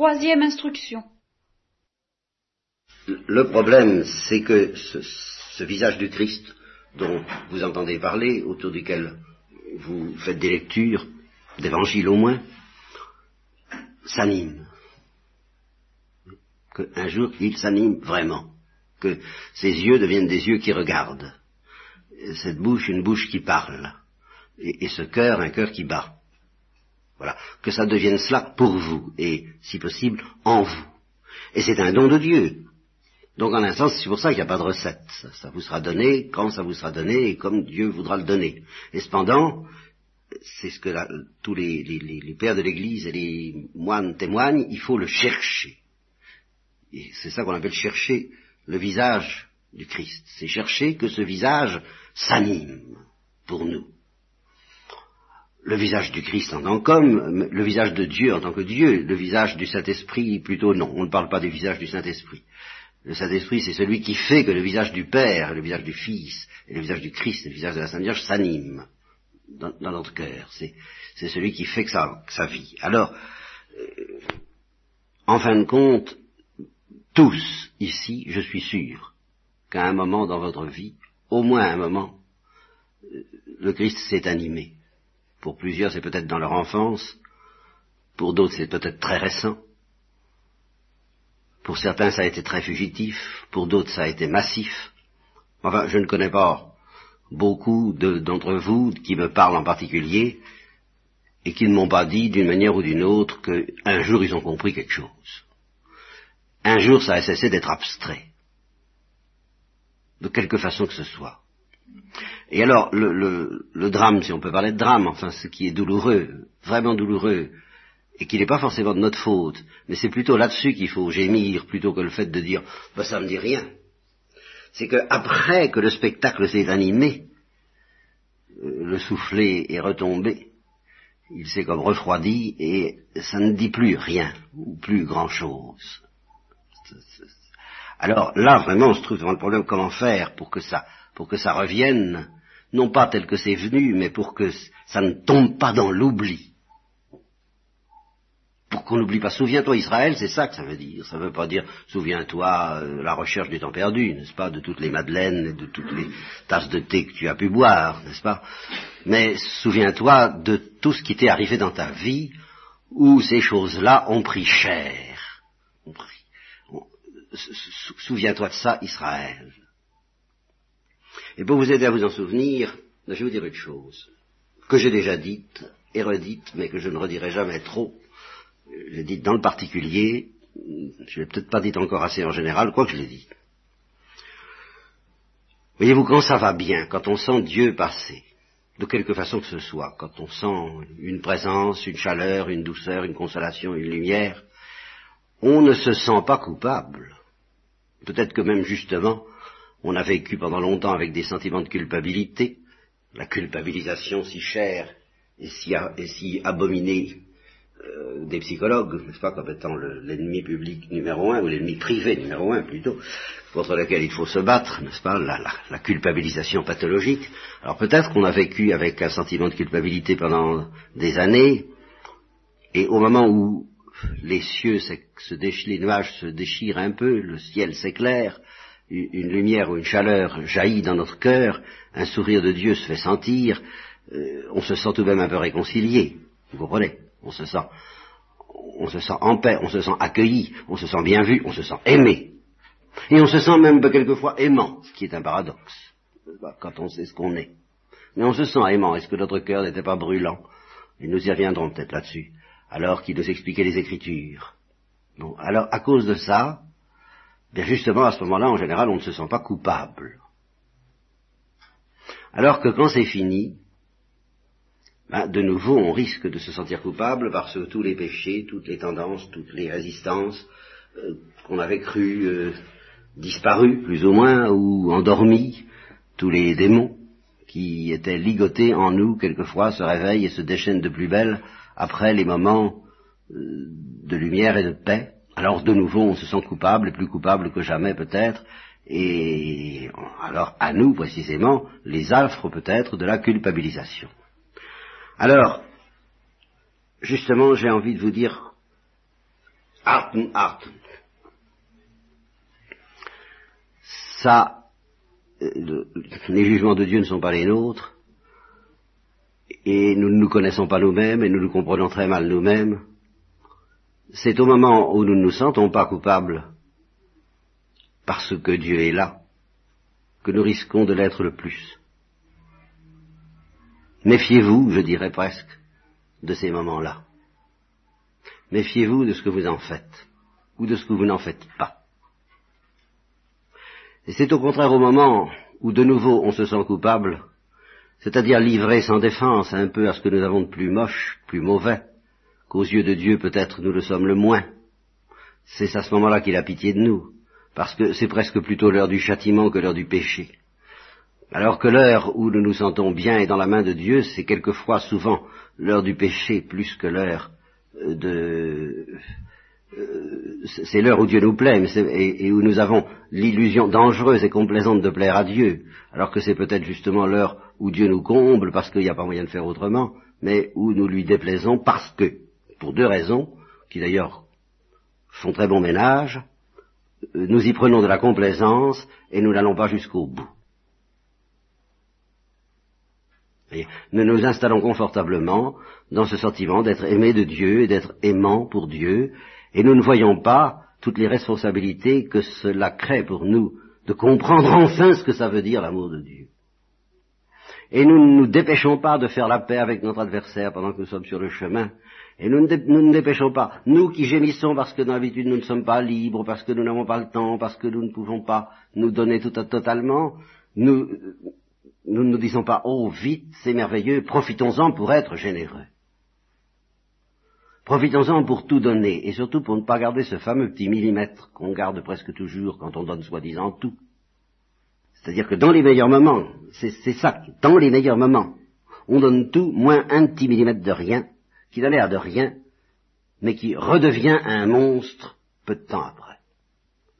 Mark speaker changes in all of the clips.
Speaker 1: troisième instruction.
Speaker 2: Le problème, c'est que ce, visage du Christ dont vous entendez parler, autour duquel vous faites des lectures, d'évangile au moins, s'anime. Qu'un jour, il s'anime vraiment. Que ses yeux deviennent des yeux qui regardent. Cette bouche, une bouche qui parle. Et ce cœur, un cœur qui bat. Voilà. Que ça devienne cela pour vous, et, si possible, en vous. Et c'est un don de Dieu. Donc en un sens, c'est pour ça qu'il n'y a pas de recette. Ça, vous sera donné quand ça vous sera donné et comme Dieu voudra le donner. Et cependant, c'est ce que tous les, les, pères de l'Église et les moines témoignent, il faut le chercher. Et c'est ça qu'on appelle chercher le visage du Christ. C'est chercher que ce visage s'anime pour nous. Le visage du Christ en tant qu'homme, le visage de Dieu en tant que Dieu, le visage du Saint-Esprit plutôt non. On ne parle pas du visage du Saint-Esprit. Le Saint-Esprit, c'est celui qui fait que le visage du Père, le visage du Fils, et le visage du Christ, le visage de la Sainte Vierge s'animent dans, notre cœur. C'est, celui qui fait que ça, vit. Alors, euh, en fin de compte, tous ici, je suis sûr qu'à un moment dans votre vie, au moins un moment, euh, le Christ s'est animé. Pour plusieurs, c'est peut-être dans leur enfance, pour d'autres, c'est peut-être très récent. Pour certains, ça a été très fugitif, pour d'autres, ça a été massif. Enfin, je ne connais pas beaucoup d'entre vous qui me parlent en particulier et qui ne m'ont pas dit d'une manière ou d'une autre qu'un jour ils ont compris quelque chose. Un jour, ça a cessé d'être abstrait, de quelque façon que ce soit. Et alors, le, le, drame, si on peut parler de drame, enfin, ce qui est douloureux, vraiment douloureux, et qui n'est pas forcément de notre faute, mais c'est plutôt là-dessus qu'il faut gémir plutôt que le fait de dire bah, ça me dit rien. C'est qu'après que le spectacle s'est animé, euh, le soufflet est retombé, il s'est comme refroidi et ça ne dit plus rien ou plus grand-chose. Alors là, vraiment, on se trouve devant le problème comment faire pour que ça, pour que ça revienne, non pas tel que c'est venu, mais pour que ça ne tombe pas dans l'oubli pour qu'on n'oublie pas. Souviens-toi Israël, c'est ça que ça veut dire. Ça ne veut pas dire souviens-toi euh, la recherche du temps perdu, n'est-ce pas, de toutes les madeleines et de toutes les tasses de thé que tu as pu boire, n'est-ce pas Mais souviens-toi de tout ce qui t'est arrivé dans ta vie où ces choses-là ont pris cher. Souviens-toi de ça, Israël. Et pour vous aider à vous en souvenir, je vais vous dire une chose que j'ai déjà dite et redite, mais que je ne redirai jamais trop je dit dans le particulier, je l'ai peut-être pas dit encore assez en général, quoi que je l'ai dit. Voyez-vous, quand ça va bien, quand on sent Dieu passer, de quelque façon que ce soit, quand on sent une présence, une chaleur, une douceur, une consolation, une lumière, on ne se sent pas coupable. Peut-être que même justement, on a vécu pendant longtemps avec des sentiments de culpabilité, la culpabilisation si chère et si, abominée euh, des psychologues, n'est-ce pas, comme étant l'ennemi public numéro un, ou l'ennemi privé numéro un plutôt, contre lequel il faut se battre, n'est-ce pas, la, culpabilisation pathologique. Alors peut-être qu'on a vécu avec un sentiment de culpabilité pendant des années, et au moment où les cieux les nuages se déchirent un peu, le ciel s'éclaire, une lumière ou une chaleur jaillit dans notre cœur, un sourire de Dieu se fait sentir, euh, on se sent tout de même un peu réconcilié, vous comprenez? On se sent, on se sent en paix, on se sent accueilli, on se sent bien vu, on se sent aimé. Et on se sent même quelquefois aimant, ce qui est un paradoxe, quand on sait ce qu'on est. Mais on se sent aimant. Est-ce que notre cœur n'était pas brûlant? Et nous y reviendrons peut-être là-dessus, alors qu'il nous expliquait les Écritures. Bon, alors à cause de ça, justement à ce moment-là, en général, on ne se sent pas coupable. Alors que quand c'est fini, ben, de nouveau, on risque de se sentir coupable parce que tous les péchés, toutes les tendances, toutes les résistances euh, qu'on avait cru euh, disparus, plus ou moins, ou endormis, tous les démons qui étaient ligotés en nous, quelquefois, se réveillent et se déchaînent de plus belle après les moments euh, de lumière et de paix. Alors, de nouveau, on se sent coupable, plus coupable que jamais peut-être, et alors à nous, précisément, les affres peut-être de la culpabilisation. Alors, justement, j'ai envie de vous dire, Arten, Arten. Ça, euh, les jugements de Dieu ne sont pas les nôtres, et nous ne nous connaissons pas nous-mêmes, et nous nous comprenons très mal nous-mêmes. C'est au moment où nous ne nous sentons pas coupables, parce que Dieu est là, que nous risquons de l'être le plus. Méfiez-vous, je dirais presque, de ces moments-là. Méfiez-vous de ce que vous en faites, ou de ce que vous n'en faites pas. Et c'est au contraire au moment où de nouveau on se sent coupable, c'est-à-dire livré sans défense un peu à ce que nous avons de plus moche, plus mauvais, qu'aux yeux de Dieu peut-être nous le sommes le moins. C'est à ce moment-là qu'il a pitié de nous, parce que c'est presque plutôt l'heure du châtiment que l'heure du péché. Alors que l'heure où nous nous sentons bien et dans la main de Dieu, c'est quelquefois souvent l'heure du péché plus que l'heure euh, de... Euh, c'est l'heure où Dieu nous plaît et, où nous avons l'illusion dangereuse et complaisante de plaire à Dieu, alors que c'est peut-être justement l'heure où Dieu nous comble parce qu'il n'y a pas moyen de faire autrement, mais où nous lui déplaisons parce que, pour deux raisons, qui d'ailleurs font très bon ménage, euh, nous y prenons de la complaisance et nous n'allons pas jusqu'au bout. nous nous installons confortablement dans ce sentiment d'être aimé de Dieu et d'être aimant pour Dieu, et nous ne voyons pas toutes les responsabilités que cela crée pour nous de comprendre enfin ce que ça veut dire l'amour de Dieu. Et nous ne nous dépêchons pas de faire la paix avec notre adversaire pendant que nous sommes sur le chemin. Et nous ne, nous ne dépêchons pas, nous qui gémissons parce que d'habitude nous ne sommes pas libres, parce que nous n'avons pas le temps, parce que nous ne pouvons pas nous donner tout totalement, nous, nous ne nous disons pas, oh vite, c'est merveilleux, profitons-en pour être généreux. Profitons-en pour tout donner, et surtout pour ne pas garder ce fameux petit millimètre qu'on garde presque toujours quand on donne soi-disant tout. C'est-à-dire que dans les meilleurs moments, c'est ça, dans les meilleurs moments, on donne tout, moins un petit millimètre de rien, qui n'a l'air de rien, mais qui redevient un monstre peu de temps après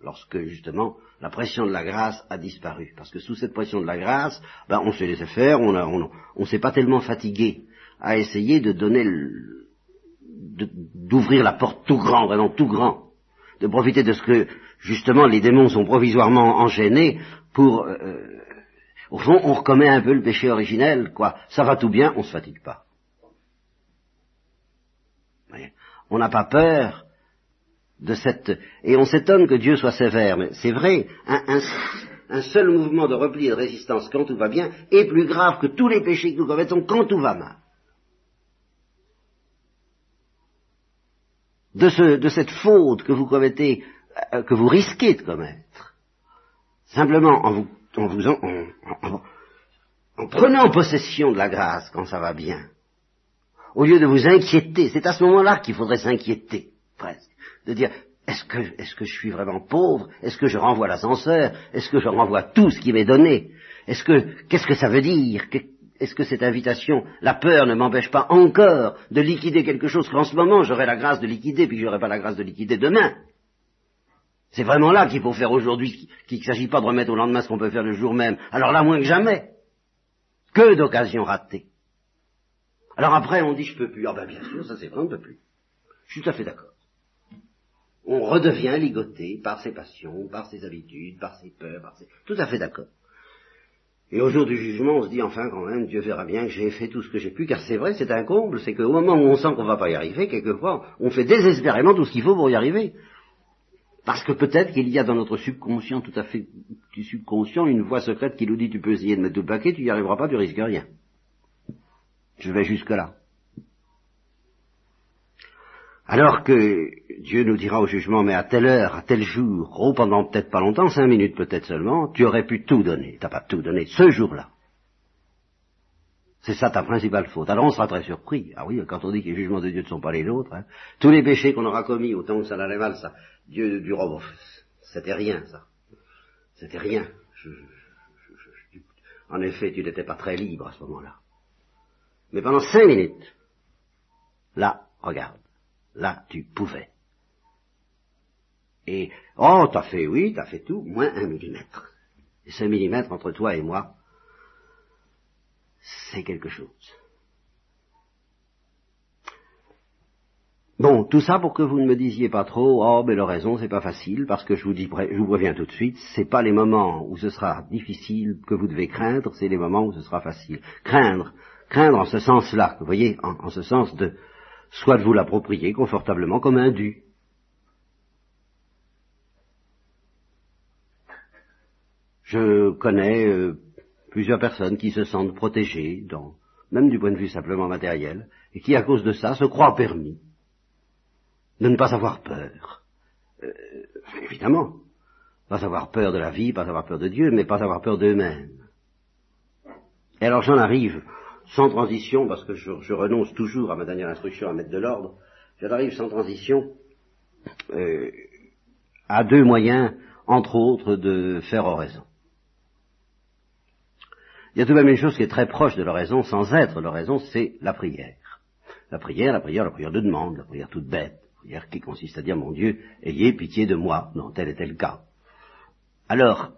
Speaker 2: lorsque justement la pression de la grâce a disparu. Parce que sous cette pression de la grâce, ben, on s'est laissé faire, on ne s'est pas tellement fatigué à essayer de donner d'ouvrir la porte tout grand, vraiment tout grand, de profiter de ce que justement les démons sont provisoirement enchaînés pour euh, euh, au fond on recommet un peu le péché originel, quoi. Ça va tout bien, on se fatigue pas. On n'a pas peur de cette... Et on s'étonne que Dieu soit sévère, mais c'est vrai, un, seul mouvement de repli et de résistance quand tout va bien est plus grave que tous les péchés que nous commettons quand tout va mal. De, ce, de cette faute que vous commettez, euh, que vous risquez de commettre, simplement en vous, en, vous en prenant possession de la grâce quand ça va bien, au lieu de vous inquiéter, c'est à ce moment-là qu'il faudrait s'inquiéter, presque. De dire est-ce que, est-ce que je suis vraiment pauvre? Est-ce que je renvoie l'ascenseur? Est-ce que je renvoie tout ce qui m'est donné? Est-ce que, qu'est-ce que ça veut dire? Est-ce que cette invitation, la peur ne m'empêche pas encore de liquider quelque chose qu'en ce moment j'aurai la grâce de liquider, puis j'aurai pas la grâce de liquider demain? C'est vraiment là qu'il faut faire aujourd'hui, qu'il ne s'agit pas de remettre au lendemain ce qu'on peut faire le jour même. Alors là, moins que jamais. Que d'occasions ratées. Alors après, on dit je peux plus. Ah ben bien sûr, ça c'est vrai, on ne peut plus. Je suis tout à fait d'accord on redevient ligoté par ses passions, par ses habitudes, par ses peurs, par ses... Tout à fait d'accord. Et au jour du jugement, on se dit enfin quand même, Dieu verra bien que j'ai fait tout ce que j'ai pu, car c'est vrai, c'est un comble, c'est qu'au moment où on sent qu'on ne va pas y arriver, quelquefois, on fait désespérément tout ce qu'il faut pour y arriver. Parce que peut-être qu'il y a dans notre subconscient, tout à fait du subconscient, une voix secrète qui nous dit tu peux essayer de mettre tout le paquet, tu n'y arriveras pas, tu risques rien. Je vais jusque là. Alors que Dieu nous dira au jugement, mais à telle heure, à tel jour, oh, pendant peut-être pas longtemps, cinq minutes peut-être seulement, tu aurais pu tout donner. T'as pas tout donné ce jour-là. C'est ça ta principale faute. Alors on sera très surpris. Ah oui, quand on dit que les jugements de Dieu ne sont pas les nôtres, hein. tous les péchés qu'on aura commis, autant que ça n'allait mal, ça, Dieu du oh, c'était rien, ça. C'était rien. en effet, tu n'étais pas très libre à ce moment-là. Mais pendant cinq minutes, là, regarde. Là, tu pouvais. Et, oh, t'as fait, oui, t'as fait tout, moins un millimètre. Et ce millimètre entre toi et moi, c'est quelque chose. Bon, tout ça pour que vous ne me disiez pas trop, oh, mais l'oraison, c'est pas facile, parce que je vous dis, je vous préviens tout de suite, c'est pas les moments où ce sera difficile que vous devez craindre, c'est les moments où ce sera facile. Craindre, craindre en ce sens-là, vous voyez, en, ce sens de, soit de vous l'approprier confortablement comme un dû. Je connais euh, plusieurs personnes qui se sentent protégées, même du point de vue simplement matériel, et qui, à cause de ça, se croient permis de ne pas avoir peur. Euh, évidemment, pas avoir peur de la vie, pas avoir peur de Dieu, mais pas avoir peur d'eux-mêmes. Et alors j'en arrive, sans transition, parce que je, renonce toujours à ma dernière instruction à mettre de l'ordre, j'en arrive sans transition euh, à deux moyens, entre autres, de faire oraison. Il y a tout de même une chose qui est très proche de l'oraison, sans être l'oraison, c'est la prière. La prière, la prière, la prière de demande, la prière toute bête prière qui consiste à dire mon Dieu, ayez pitié de moi, dans tel et tel cas. Alors,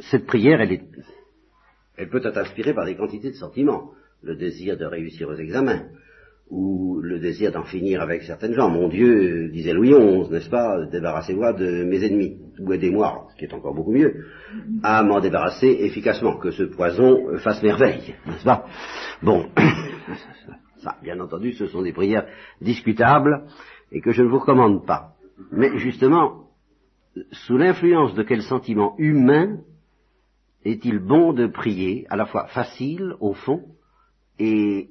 Speaker 2: cette prière, elle, est, elle peut être inspirée par des quantités de sentiments. Le désir de réussir aux examens, ou le désir d'en finir avec certaines gens. Mon Dieu, disait Louis XI, n'est-ce pas, débarrassez-moi de mes ennemis, ou aidez-moi, ce qui est encore beaucoup mieux, à m'en débarrasser efficacement, que ce poison fasse merveille, n'est-ce pas? Bon, ça, bien entendu, ce sont des prières discutables, et que je ne vous recommande pas. Mais justement, sous l'influence de quel sentiment humain est-il bon de prier, à la fois facile au fond et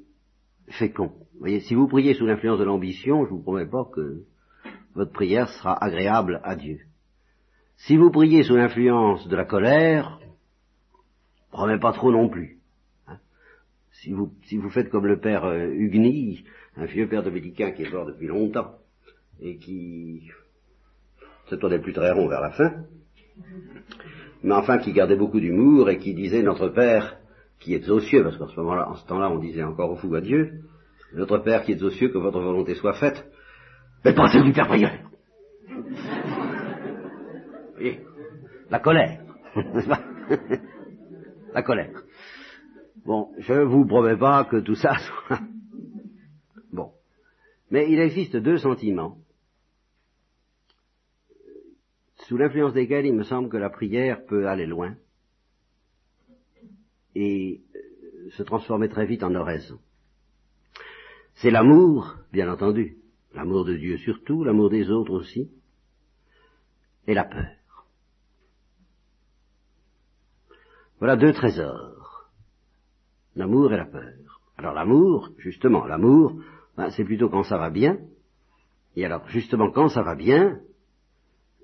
Speaker 2: fécond Vous voyez, si vous priez sous l'influence de l'ambition, je vous promets pas que votre prière sera agréable à Dieu. Si vous priez sous l'influence de la colère, promets pas trop non plus. Hein. si, vous, si vous faites comme le père euh, Hugny, un vieux père dominicain qui est mort depuis longtemps, et qui se tournait plus très rond vers la fin, mais enfin qui gardait beaucoup d'humour et qui disait notre Père qui est aux cieux, parce qu'en ce moment-là, en ce temps-là, on disait encore au fou à Dieu, notre Père qui est aux cieux, que votre volonté soit faite, mais pas celle du Père prieur. Voyez La colère, n'est-ce pas? La colère. Bon, je vous promets pas que tout ça soit... Bon. Mais il existe deux sentiments sous l'influence desquels il me semble que la prière peut aller loin et euh, se transformer très vite en oraison. C'est l'amour, bien entendu, l'amour de Dieu surtout, l'amour des autres aussi, et la peur. Voilà deux trésors, l'amour et la peur. Alors l'amour, justement, l'amour, ben, c'est plutôt quand ça va bien, et alors justement quand ça va bien,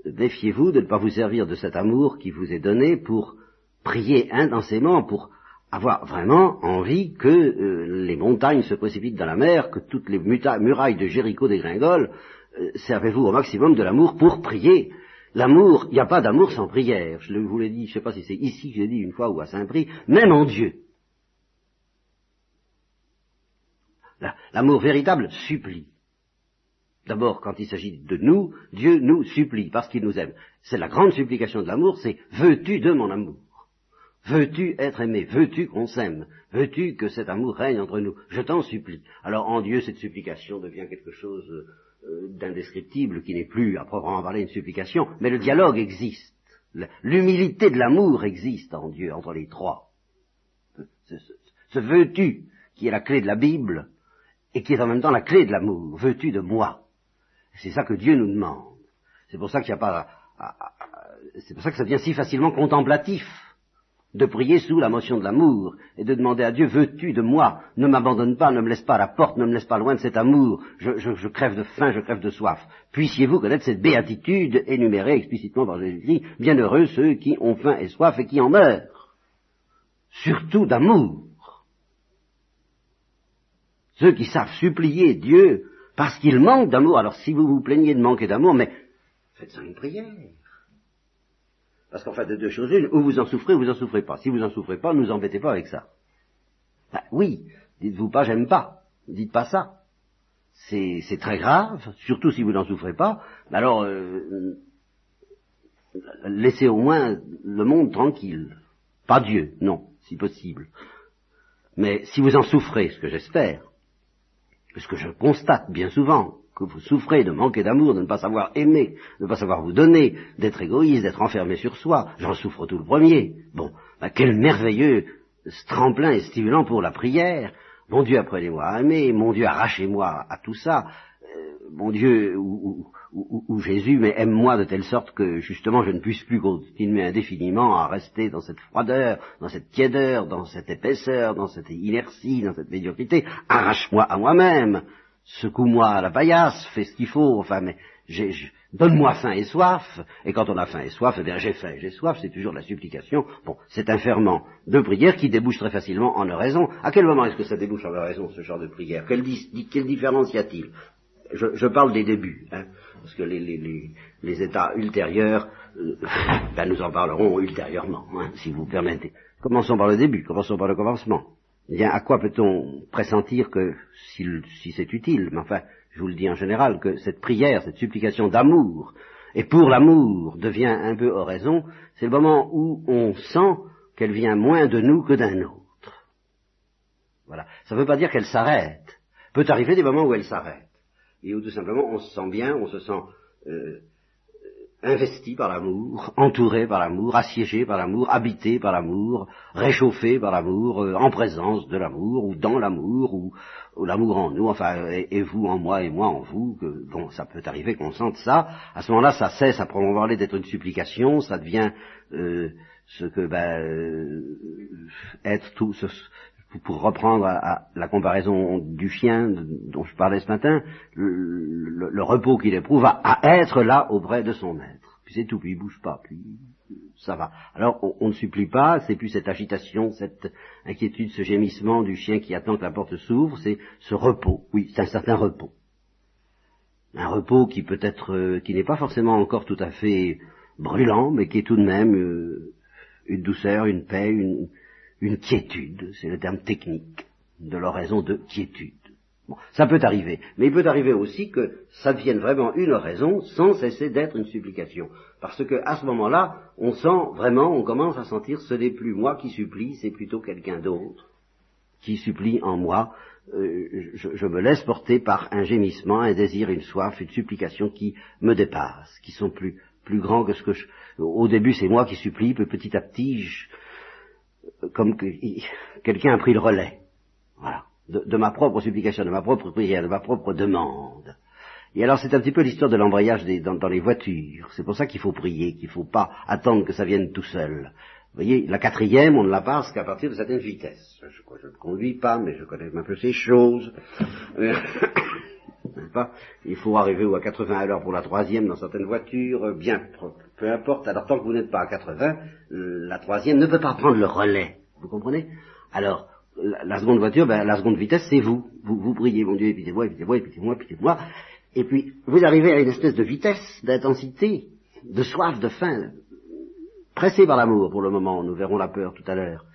Speaker 2: défiez-vous de ne pas vous servir de cet amour qui vous est donné pour prier intensément, pour avoir vraiment envie que euh, les montagnes se précipitent dans la mer, que toutes les murailles de Jéricho dégringolent. Euh, servez-vous au maximum de l'amour pour prier. L'amour, il n'y a pas d'amour sans prière. Je vous l'ai dit, je ne sais pas si c'est ici que j'ai dit une fois ou à Saint-Prix, même en Dieu. L'amour véritable supplie. D'abord, quand il s'agit de nous, Dieu nous supplie parce qu'il nous aime. C'est la grande supplication de l'amour, c'est veux-tu de mon amour? Veux-tu être aimé? Veux-tu qu'on s'aime? Veux-tu que cet amour règne entre nous? Je t'en supplie. Alors en Dieu, cette supplication devient quelque chose euh, d'indescriptible qui n'est plus à proprement parler une supplication, mais le dialogue existe. L'humilité de l'amour existe en Dieu, entre les trois. Ce, ce veux-tu, qui est la clé de la Bible, et qui est en même temps la clé de l'amour. Veux-tu de moi? C'est ça que Dieu nous demande. C'est pour ça qu'il n'y a pas, c'est pour ça que ça devient si facilement contemplatif de prier sous la motion de l'amour et de demander à Dieu, veux-tu de moi? Ne m'abandonne pas, ne me laisse pas à la porte, ne me laisse pas loin de cet amour. Je, crève de faim, je crève de soif. Puissiez-vous connaître cette béatitude énumérée explicitement par Jésus-Christ, bienheureux ceux qui ont faim et soif et qui en meurent. Surtout d'amour. Ceux qui savent supplier Dieu parce qu'il manque d'amour. Alors si vous vous plaignez de manquer d'amour, mais faites-en une prière. Parce qu'en fait, de deux choses une, ou vous en souffrez ou vous en souffrez pas. Si vous en souffrez pas, ne nous embêtez pas avec ça. Ben, oui, dites-vous pas j'aime pas. Dites pas ça. C'est très grave, surtout si vous n'en souffrez pas. Alors, euh, laissez au moins le monde tranquille. Pas Dieu, non, si possible. Mais si vous en souffrez, ce que j'espère, ce que je constate bien souvent que vous souffrez de manquer d'amour, de ne pas savoir aimer, de ne pas savoir vous donner, d'être égoïste, d'être enfermé sur soi. J'en souffre tout le premier. Bon, bah, quel merveilleux tremplin et stimulant pour la prière. Mon Dieu, apprenez-moi à aimer. Mon Dieu, arrachez-moi à tout ça. Euh, mon Dieu, ou, Jésus, mais aime-moi de telle sorte que justement je ne puisse plus continuer indéfiniment à rester dans cette froideur, dans cette tiédeur, dans cette épaisseur, dans cette inertie, dans cette médiocrité. Arrache-moi à moi-même secoue-moi la paillasse, fais ce qu'il faut, enfin, mais donne-moi faim et soif, et quand on a faim et soif, eh bien j'ai faim et j'ai soif, c'est toujours la supplication. Bon, c'est un ferment de prière qui débouche très facilement en oraison. À quel moment est-ce que ça débouche en oraison, ce genre de prière? Quelle, différence y a-t-il? Je, parle des débuts, hein, parce que les, états ultérieurs, euh, ben nous en parlerons ultérieurement, hein, si vous permettez. Commençons par le début, commençons par le commencement. Bien, à quoi peut-on pressentir que, si, c'est utile, mais enfin, je vous le dis en général, que cette prière, cette supplication d'amour, et pour l'amour devient un peu oraison, c'est le moment où on sent qu'elle vient moins de nous que d'un autre. Voilà. Ça ne veut pas dire qu'elle s'arrête. Peut arriver des moments où elle s'arrête. Et où tout simplement on se sent bien, on se sent euh, investi par l'amour, entouré par l'amour, assiégé par l'amour, habité par l'amour, réchauffé par l'amour, euh, en présence de l'amour, ou dans l'amour, ou, l'amour en nous, enfin, et, vous en moi et moi en vous, que, bon, ça peut arriver qu'on sente ça, à ce moment-là, ça cesse à promouvoir d'être une supplication, ça devient euh, ce que, ben, euh, être tout, ce, pour reprendre la comparaison du chien dont je parlais ce matin, le, repos qu'il éprouve à, être là auprès de son maître. Puis c'est tout, puis il bouge pas, puis ça va. Alors on, ne supplie pas, c'est plus cette agitation, cette inquiétude, ce gémissement du chien qui attend que la porte s'ouvre, c'est ce repos. Oui, c'est un certain repos. Un repos qui peut être, euh, qui n'est pas forcément encore tout à fait brûlant, mais qui est tout de même euh, une douceur, une paix, une, une quiétude, c'est le terme technique de l'oraison de quiétude. Bon, ça peut arriver, mais il peut arriver aussi que ça devienne vraiment une oraison sans cesser d'être une supplication. Parce que à ce moment-là, on sent vraiment, on commence à sentir ce n'est plus moi qui supplie, c'est plutôt quelqu'un d'autre qui supplie en moi. Euh, je, me laisse porter par un gémissement, un désir, une soif, une supplication qui me dépasse, qui sont plus plus grands que ce que je. Au début, c'est moi qui supplie, puis petit à petit, je, comme que quelqu'un a pris le relais, voilà, de, ma propre supplication, de ma propre prière, de ma propre demande. Et alors c'est un petit peu l'histoire de l'embrayage dans, les voitures. C'est pour ça qu'il faut prier, qu'il ne faut pas attendre que ça vienne tout seul. Vous voyez, la quatrième, on ne la passe qu'à partir de certaines vitesses. Je, ne conduis pas, mais je connais un peu ces choses. Il faut arriver à 80 à l'heure pour la troisième dans certaines voitures, bien, peu importe. Alors tant que vous n'êtes pas à 80, la troisième ne peut pas prendre le relais. Vous comprenez? Alors, la, seconde voiture, ben, la seconde vitesse, c'est vous. vous. Vous priez, mon Dieu, épitez-moi, épitez-moi, épitez-moi, épitez-moi. Et puis, vous arrivez à une espèce de vitesse, d'intensité, de soif, de faim, pressé par l'amour pour le moment. Nous verrons la peur tout à l'heure.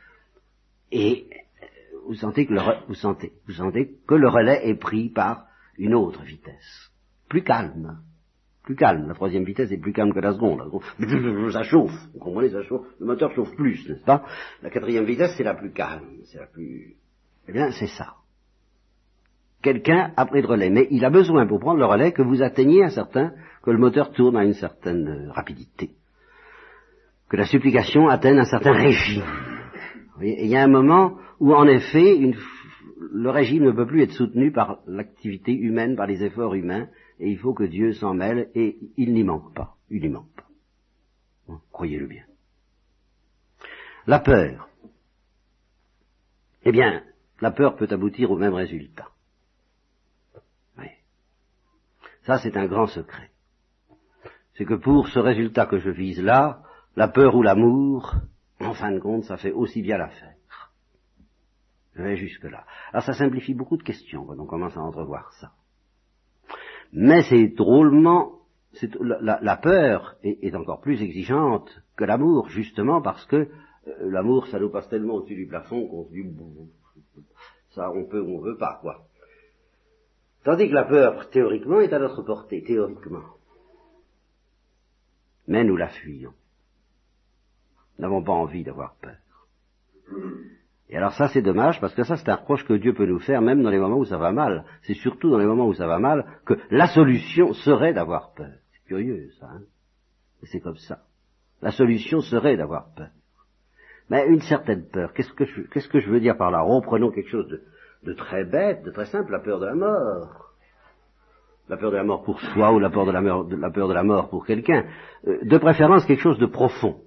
Speaker 2: Et euh, vous sentez que le, vous sentez, vous sentez que le relais est pris par une autre vitesse, plus calme, plus calme. La troisième vitesse est plus calme que la seconde. Ça chauffe, vous comprenez, ça chauffe. Le moteur chauffe plus, n'est-ce pas? La quatrième vitesse, c'est la plus calme, c'est la plus... Eh bien, c'est ça. Quelqu'un a pris le relais, mais il a besoin pour prendre le relais que vous atteigniez un certain, que le moteur tourne à une certaine rapidité, que la supplication atteigne un certain régime. il y a un moment où, en effet, le régime ne peut plus être soutenu par l'activité humaine, par les efforts humains, et il faut que Dieu s'en mêle, et il n'y manque pas. Il n'y manque pas. Croyez-le bien. La peur. Eh bien, la peur peut aboutir au même résultat. Oui. Ça, c'est un grand secret. C'est que pour ce résultat que je vise là, la peur ou l'amour, en fin de compte, ça fait aussi bien l'affaire. Je vais jusque-là. Alors ça simplifie beaucoup de questions quand on commence à entrevoir ça. Mais c'est drôlement... La, peur est, encore plus exigeante que l'amour, justement parce que euh, l'amour, ça nous passe tellement au-dessus du plafond qu'on se dit, ça on peut ou on veut pas, quoi. Tandis que la peur, théoriquement, est à notre portée, théoriquement. Mais nous la fuyons. Nous n'avons pas envie d'avoir peur. Et alors ça c'est dommage parce que ça c'est un reproche que Dieu peut nous faire même dans les moments où ça va mal. C'est surtout dans les moments où ça va mal que la solution serait d'avoir peur. C'est curieux ça. Hein c'est comme ça. La solution serait d'avoir peur. Mais une certaine peur, qu'est-ce que je, que je veux dire par là? Reprenons quelque chose de, de très bête, de très simple, la peur de la mort la peur de la mort pour soi ou la peur de la, mort, la, peur de la mort pour quelqu'un, euh, de préférence quelque chose de profond.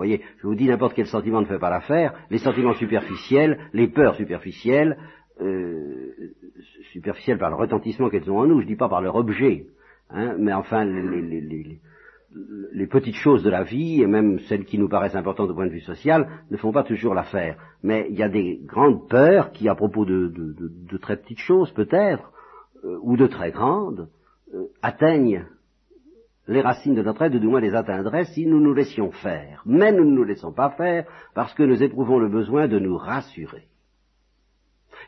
Speaker 2: Voyez, je vous dis n'importe quel sentiment ne fait pas l'affaire, les sentiments superficiels, les peurs superficielles, euh, superficielles par le retentissement qu'elles ont en nous, je ne dis pas par leur objet, hein, mais enfin les, petites choses de la vie, et même celles qui nous paraissent importantes au point de vue social, ne font pas toujours l'affaire. Mais il y a des grandes peurs qui, à propos de très petites choses peut-être, euh, ou de très grandes, euh, atteignent les racines de notre être, du moins les atteindraient si nous nous laissions faire. Mais nous ne nous laissons pas faire parce que nous éprouvons le besoin de nous rassurer.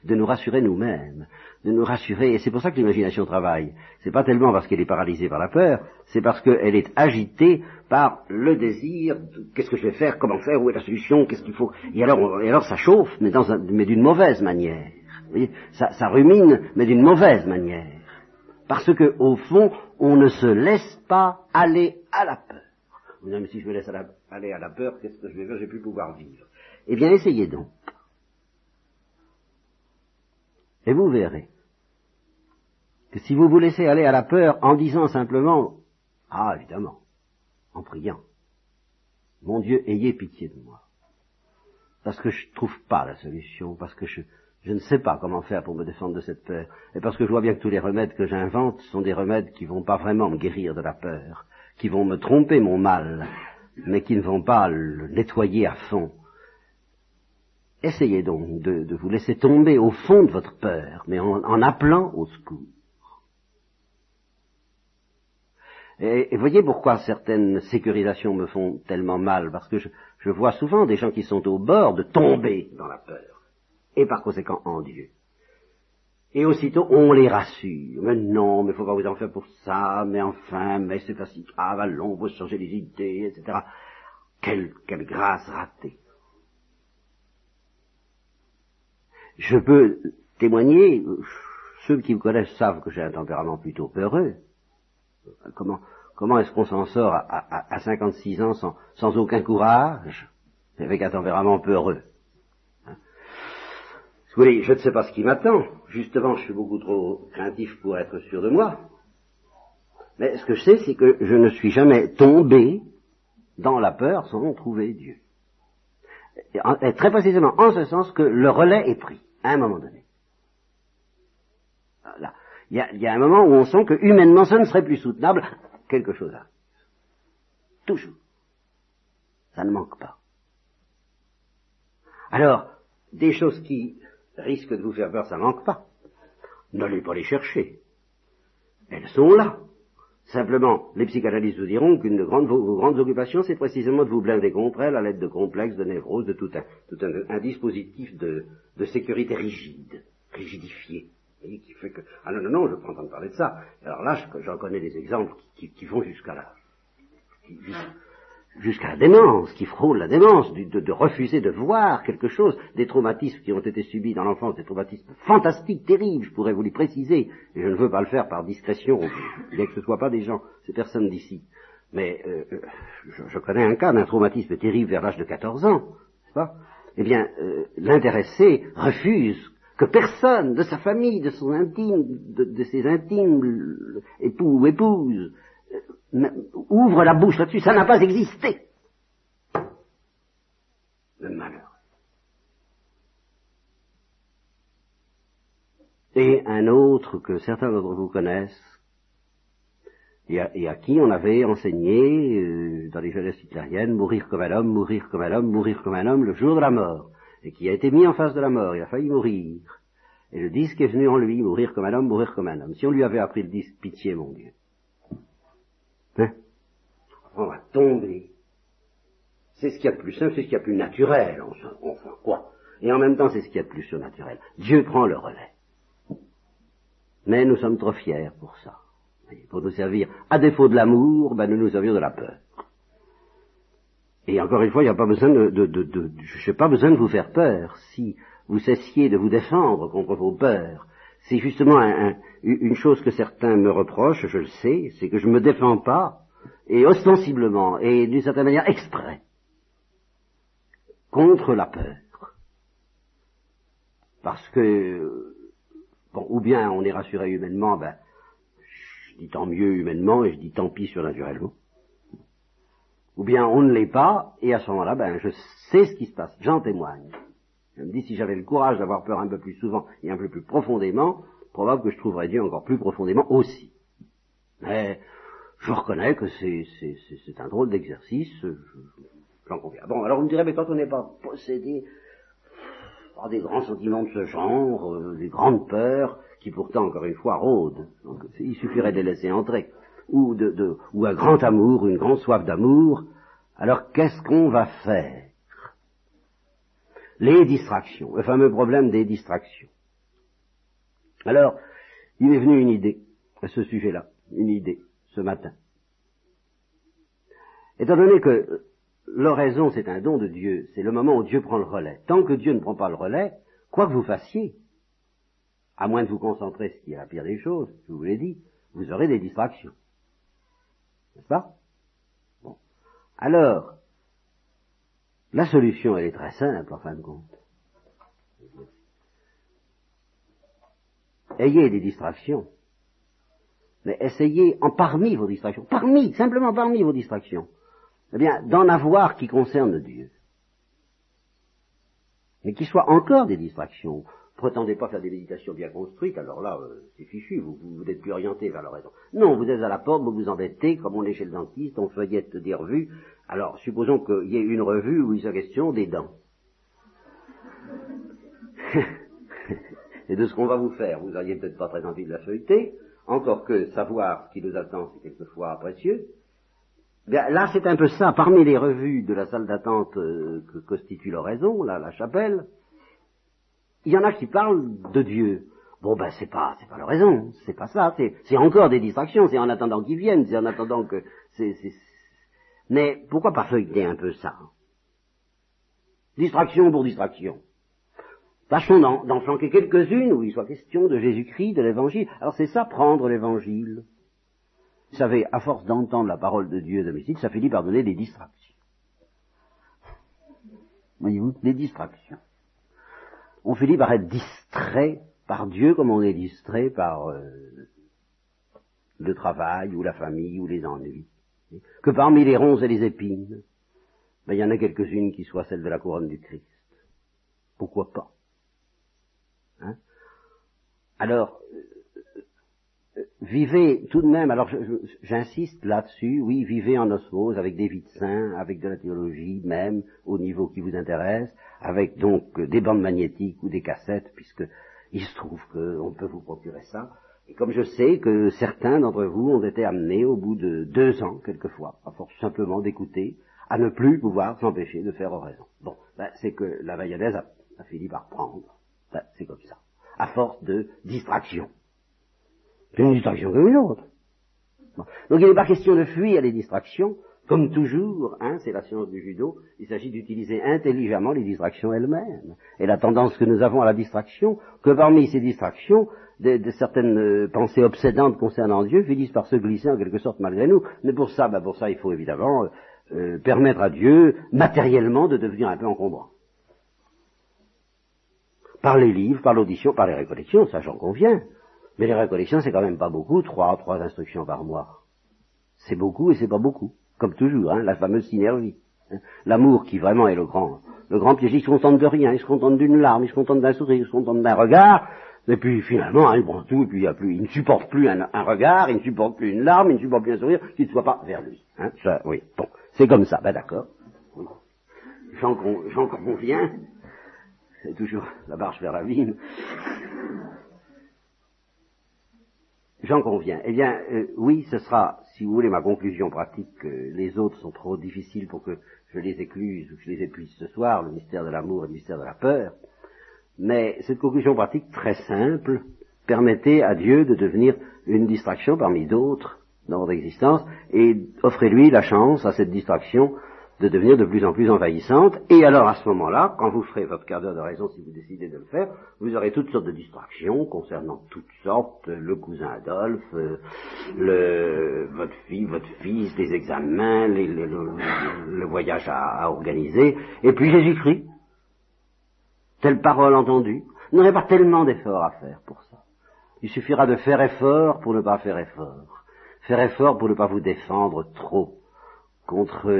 Speaker 2: De nous rassurer nous-mêmes, de nous rassurer, et c'est pour ça que l'imagination travaille. C'est pas tellement parce qu'elle est paralysée par la peur, c'est parce qu'elle est agitée par le désir, qu'est-ce que je vais faire, comment faire, où est la solution, qu'est-ce qu'il faut. Et alors, et alors ça chauffe, mais, mais d'une mauvaise manière ça, rumine, mais d'une mauvaise manière. Parce que, au fond, on ne se laisse pas aller à la peur. Même si je me laisse aller à la peur, qu'est-ce que je vais faire? Je vais plus pouvoir vivre. Eh bien, essayez donc. Et vous verrez que si vous vous laissez aller à la peur en disant simplement, ah évidemment, en priant, mon Dieu, ayez pitié de moi, parce que je trouve pas la solution, parce que je, je ne sais pas comment faire pour me défendre de cette peur. Et parce que je vois bien que tous les remèdes que j'invente sont des remèdes qui vont pas vraiment me guérir de la peur, qui vont me tromper mon mal, mais qui ne vont pas le nettoyer à fond. Essayez donc de, vous laisser tomber au fond de votre peur, mais en, appelant au secours. Et, voyez pourquoi certaines sécurisations me font tellement mal, parce que je vois souvent des gens qui sont au bord de tomber dans la peur et par conséquent en Dieu. Et aussitôt, on les rassure. Mais non, mais faut pas vous en faire pour ça, mais enfin, mais c'est pas si grave, allons, vous changer les idées, etc. Quelle, quelle grâce ratée. Je peux témoigner, ceux qui me connaissent savent que j'ai un tempérament plutôt peureux. Comment, comment est-ce qu'on s'en sort à, à, à, 56 ans sans, sans aucun courage, avec un tempérament peureux voyez, je ne sais pas ce qui m'attend. Justement, je suis beaucoup trop craintif pour être sûr de moi. Mais ce que je sais, c'est que je ne suis jamais tombé dans la peur sans trouver Dieu. Et très précisément en ce sens que le relais est pris, à un moment donné. Il, y a, il y a un moment où on sent que humainement ce ne serait plus soutenable, quelque chose arrive. Toujours. Ça ne manque pas. Alors, des choses qui risque de vous faire peur, ça manque pas. N'allez pas les chercher. Elles sont là. Simplement, les psychanalystes vous diront qu'une de vos, grandes occupations, c'est précisément de vous blinder contre elles à l'aide de complexes, de névroses, de tout un, tout un, dispositif de, sécurité rigide, rigidifié. qui fait que, ah non, non, non, je prends en de parler de ça. Alors là, j'en connais des exemples qui, vont jusqu'à là jusqu'à la démence, qui frôle la démence, de, refuser de voir quelque chose, des traumatismes qui ont été subis dans l'enfance, des traumatismes fantastiques, terribles, je pourrais vous les préciser, et je ne veux pas le faire par discrétion, bien que ce ne soit pas des gens, ces personnes d'ici. Mais euh, euh, je, connais un cas d'un traumatisme terrible vers l'âge de 14 ans, n'est-ce pas? Eh bien, euh, l'intéressé refuse que personne de sa famille, de son intime, de, de ses intimes époux ou épouses, ouvre la bouche là-dessus, ça n'a pas existé. Le malheur. Et un autre que certains d'entre vous connaissent, et à, qui on avait enseigné euh, dans les jeunesses hitlériennes, mourir comme un homme, mourir comme un homme, mourir comme un homme le jour de la mort, et qui a été mis en face de la mort, il a failli mourir. Et le disque est venu en lui, mourir comme un homme, mourir comme un homme. Si on lui avait appris le disque, pitié mon Dieu. On va tomber. C'est ce qu'il y a de plus simple, c'est ce qu'il y a de plus naturel, enfin quoi. Et en même temps, c'est ce qu'il y a de plus surnaturel. Dieu prend le relais. Mais nous sommes trop fiers pour ça. Pour nous servir, à défaut de l'amour, ben nous nous servions de la peur. Et encore une fois, il n'y a pas besoin de, de, de, de je n'ai pas besoin de vous faire peur. Si vous cessiez de vous défendre contre vos peurs, c'est justement une chose que certains me reprochent, je le sais, c'est que je ne me défends pas, et ostensiblement, et d'une certaine manière exprès, contre la peur. Parce que, bon, ou bien on est rassuré humainement, ben, je dis tant mieux humainement et je dis tant pis surnaturellement. Ou bien on ne l'est pas, et à ce moment-là, ben, je sais ce qui se passe, j'en témoigne. Je me dis, si j'avais le courage d'avoir peur un peu plus souvent et un peu plus profondément, probable que je trouverais Dieu encore plus profondément aussi. Mais je reconnais que c'est un drôle d'exercice, j'en conviens. Bon, alors on me dirait, mais quand on n'est pas possédé par des grands sentiments de ce genre, euh, des grandes peurs, qui pourtant, encore une fois, rôdent, donc il suffirait de les laisser entrer, ou, de, de, ou un grand amour, une grande soif d'amour, alors qu'est-ce qu'on va faire? Les distractions, le fameux problème des distractions. Alors, il m'est venu une idée à ce sujet-là, une idée, ce matin. Étant donné que l'oraison, c'est un don de Dieu, c'est le moment où Dieu prend le relais. Tant que Dieu ne prend pas le relais, quoi que vous fassiez, à moins de vous concentrer, ce qui est la pire des choses, je vous l'ai dit, vous aurez des distractions. N'est-ce pas? Bon. Alors, la solution, elle est très simple, en fin de compte. Ayez des distractions. Mais essayez, en parmi vos distractions, parmi, simplement parmi vos distractions, eh bien, d'en avoir qui concernent Dieu. Mais qui soient encore des distractions. Prétendez pas faire des méditations bien construites, alors là, euh, c'est fichu, vous, vous, n'êtes plus orienté vers la raison. Non, vous êtes à la porte, vous vous embêtez, comme on est chez le dentiste, on feuillette des revues. Alors, supposons qu'il y ait une revue où il soit question des dents. et de ce qu'on va vous faire. Vous n'auriez peut-être pas très envie de la feuilleter, encore que savoir ce qui nous attend, c'est quelquefois précieux. Là, c'est un peu ça. Parmi les revues de la salle d'attente euh, que constitue l'oraison, là, la chapelle, il y en a qui parlent de Dieu. Bon, ben, c'est pas, c'est pas l'oraison, c'est pas ça, c'est, encore des distractions, c'est en attendant qu'ils viennent, c'est en attendant que, c'est, mais pourquoi pas feuilleter un peu ça? Distraction pour distraction. Tâchons d'en flanquer quelques-unes où il soit question de Jésus-Christ, de l'Évangile. Alors c'est ça, prendre l'Évangile. Vous savez, à force d'entendre la parole de Dieu domestique, ça finit par donner des distractions. Voyez-vous, des distractions. On finit par être distrait par Dieu comme on est distrait par euh, le travail ou la famille ou les ennuis. Que parmi les ronces et les épines, ben, il y en a quelques-unes qui soient celles de la couronne du Christ. Pourquoi pas? Hein? alors, euh, vivez tout de même, alors j'insiste là-dessus, oui, vivez en osmose avec des vies de saints, avec de la théologie même, au niveau qui vous intéresse, avec donc des bandes magnétiques ou des cassettes, puisque il se trouve qu'on peut vous procurer ça. Et comme je sais que certains d'entre vous ont été amenés au bout de deux ans, quelquefois, à force simplement d'écouter, à ne plus pouvoir s'empêcher de faire oraison. Bon, ben, c'est que la Vailladaise a, a fini par prendre ben, c'est comme ça. À force de distraction. C'est une distraction comme une autre. Donc il n'est pas question de fuir les distractions, comme toujours, hein, c'est la science du judo, il s'agit d'utiliser intelligemment les distractions elles-mêmes. Et la tendance que nous avons à la distraction, que parmi ces distractions, certaines euh, pensées obsédantes concernant Dieu finissent par se glisser en quelque sorte malgré nous. Mais pour ça, ben pour ça, il faut évidemment euh, permettre à Dieu matériellement de devenir un peu encombrant par les livres, par l'audition, par les récollections, ça j'en conviens. Mais les récollections, c'est quand même pas beaucoup, trois, trois instructions par mois. C'est beaucoup et c'est pas beaucoup. Comme toujours, hein, la fameuse synergie. Hein. L'amour qui vraiment est le grand, le grand piège, il se contente de rien, il se contente d'une larme, il se contente d'un sourire, il se contente d'un regard, et puis finalement, hein, il prend tout, et puis il, a plus, il ne supporte plus un, regard, il ne supporte plus une larme, il ne supporte plus un sourire qui ne soit pas vers lui. Hein, ça, oui, bon, c'est comme ça, ben d'accord. J'en conviens, c'est toujours la marche vers la vie. J'en conviens. Eh bien, euh, oui, ce sera, si vous voulez, ma conclusion pratique. les autres sont trop difficiles pour que je les écluse ou que je les épuise ce soir, le mystère de l'amour et le mystère de la peur. Mais cette conclusion pratique très simple permettait à Dieu de devenir une distraction parmi d'autres dans votre existence et offrez-lui la chance à cette distraction de devenir de plus en plus envahissante. Et alors à ce moment-là, quand vous ferez votre quart d'heure de raison, si vous décidez de le faire, vous aurez toutes sortes de distractions concernant toutes sortes, le cousin Adolphe, euh, le, votre fille, votre fils, les examens, le, voyage à, à organiser, et puis Jésus-Christ. Telle parole entendue. Vous n'aurez pas tellement d'efforts à faire pour ça. Il suffira de faire effort pour ne pas faire effort. Faire effort pour ne pas vous défendre trop contre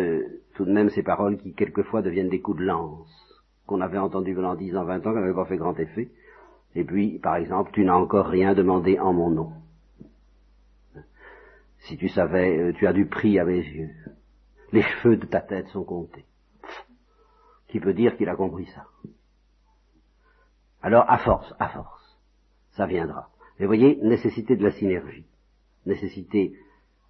Speaker 2: tout de même ces paroles qui quelquefois deviennent des coups de lance, qu'on avait entendues pendant dix ans, vingt ans, qui n'avaient pas fait grand effet. Et puis, par exemple, tu n'as encore rien demandé en mon nom. Si tu savais, euh, tu as du prix à mes yeux. Les cheveux de ta tête sont comptés. Qui peut dire qu'il a compris ça? Alors, à force, à force, ça viendra. Et voyez, nécessité de la synergie, nécessité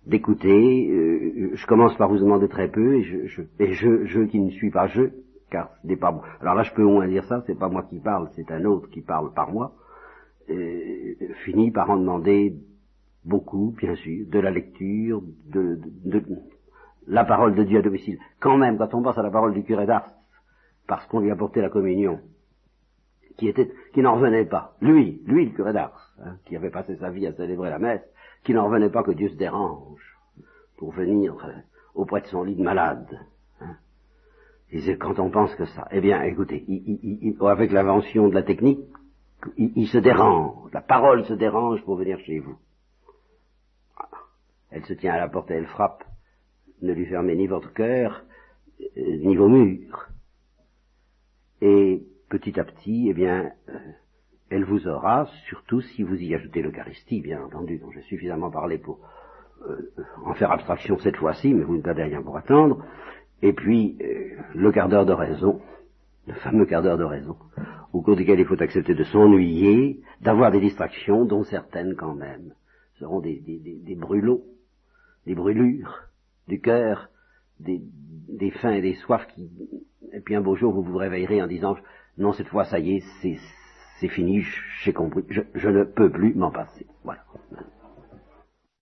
Speaker 2: d'écouter. Euh, je commence par vous demander très peu, et je, je, et je, je qui ne suis pas je, car ce n'est pas moi. Alors là, je peux au moins dire ça, c'est pas moi qui parle, c'est un autre qui parle par moi. Euh, finit par en demander beaucoup, bien sûr, de la lecture, de, de, de, la parole de Dieu à domicile. Quand même, quand on pense à la parole du curé d'Ars, parce qu'on lui a porté la communion, qui était, qui n'en revenait pas, lui, lui le curé d'Ars, hein, qui avait passé sa vie à célébrer la messe, qui n'en revenait pas que Dieu se dérange pour venir euh, auprès de son lit de malade. Hein. Et quand on pense que ça, eh bien, écoutez, avec l'invention de la technique, il, se dérange, la parole se dérange pour venir chez vous. Elle se tient à la porte et elle frappe. Ne lui fermez ni votre cœur, euh, ni vos murs. Et petit à petit, eh bien, euh, elle vous aura, surtout si vous y ajoutez l'Eucharistie, bien entendu, dont j'ai suffisamment parlé pour euh, en faire abstraction cette fois-ci, mais vous ne perdez rien pour attendre, et puis euh, le quart d'heure de raison, le fameux quart d'heure de raison, au cours duquel il faut accepter de s'ennuyer, d'avoir des distractions, dont certaines quand même seront des, brûlots, des brûlures du cœur, des, des et des soifs qui... Et puis un beau jour, vous vous réveillerez en disant, non, cette fois, ça y est, c'est c'est fini, j'ai compris, je, je ne peux plus m'en passer. Voilà.